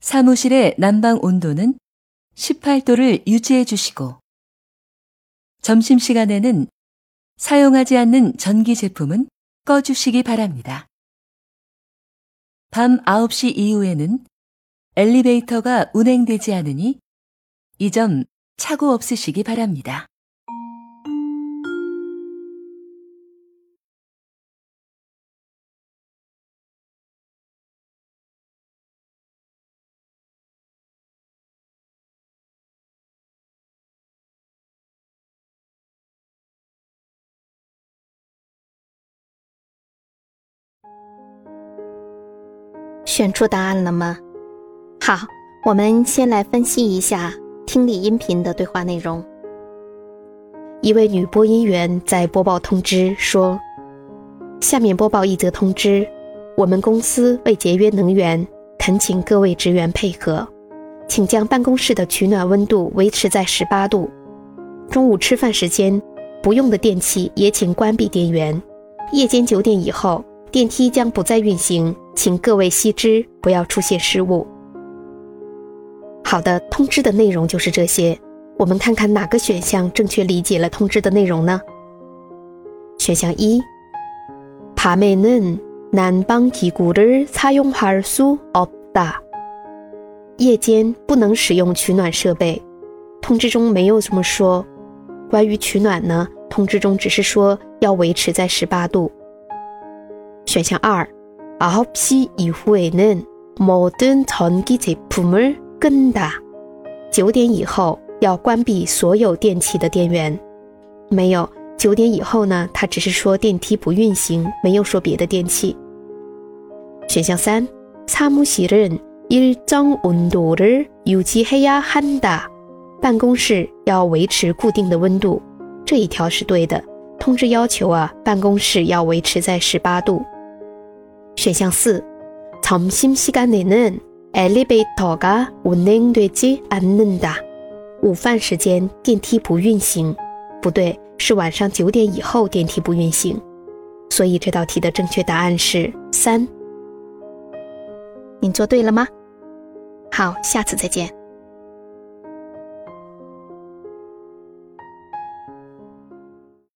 사무실의 난방 온도는 18도를 유지해 주시고 점심시간에는 사용하지 않는 전기 제품은 꺼주시기 바랍니다. 밤 9시 이후에는 엘리베이터가 운행되지 않으니 이 점 착오 없으시기 바랍니다. “选出答案了吗？好，我们先来分析一下听力音频的对话内容。一位女播音员在播报通知说：“下面播报一则通知，我们公司为节约能源，恳请各位职员配合，请将办公室的取暖温度维持在十八度。中午吃饭时间，不用的电器也请关闭电源。夜间九点以后，电梯将不再运行，请各位悉知，不要出现失误。”好的，通知的内容就是这些。我们看看哪个选项正确理解了通知的内容呢？选项一，밤에는난방기구를사용할수없 다。 夜间不能使用取暖设备。通知中没有这么说。关于取暖呢，通知中只是说要维持在十八度。选项二， 아홉시이후에는모든전기제품을끈 다。 九点以后。要关闭所有电器的电源。没有九点以后呢？他只是说电梯不运行，没有说别的电器。选项三，사무실은일정온도를유지해야한 다。 办公室要维持固定的温度，这一条是对的。通知要求啊，办公室要维持在十八度。 选项四，점심시간에는엘리베이터가운행되지않는 다。 午饭时间电梯不运行，不对，是晚上九点以后电梯不运行，所以这道题的正确答案是三。您做对了吗？好，下次再见。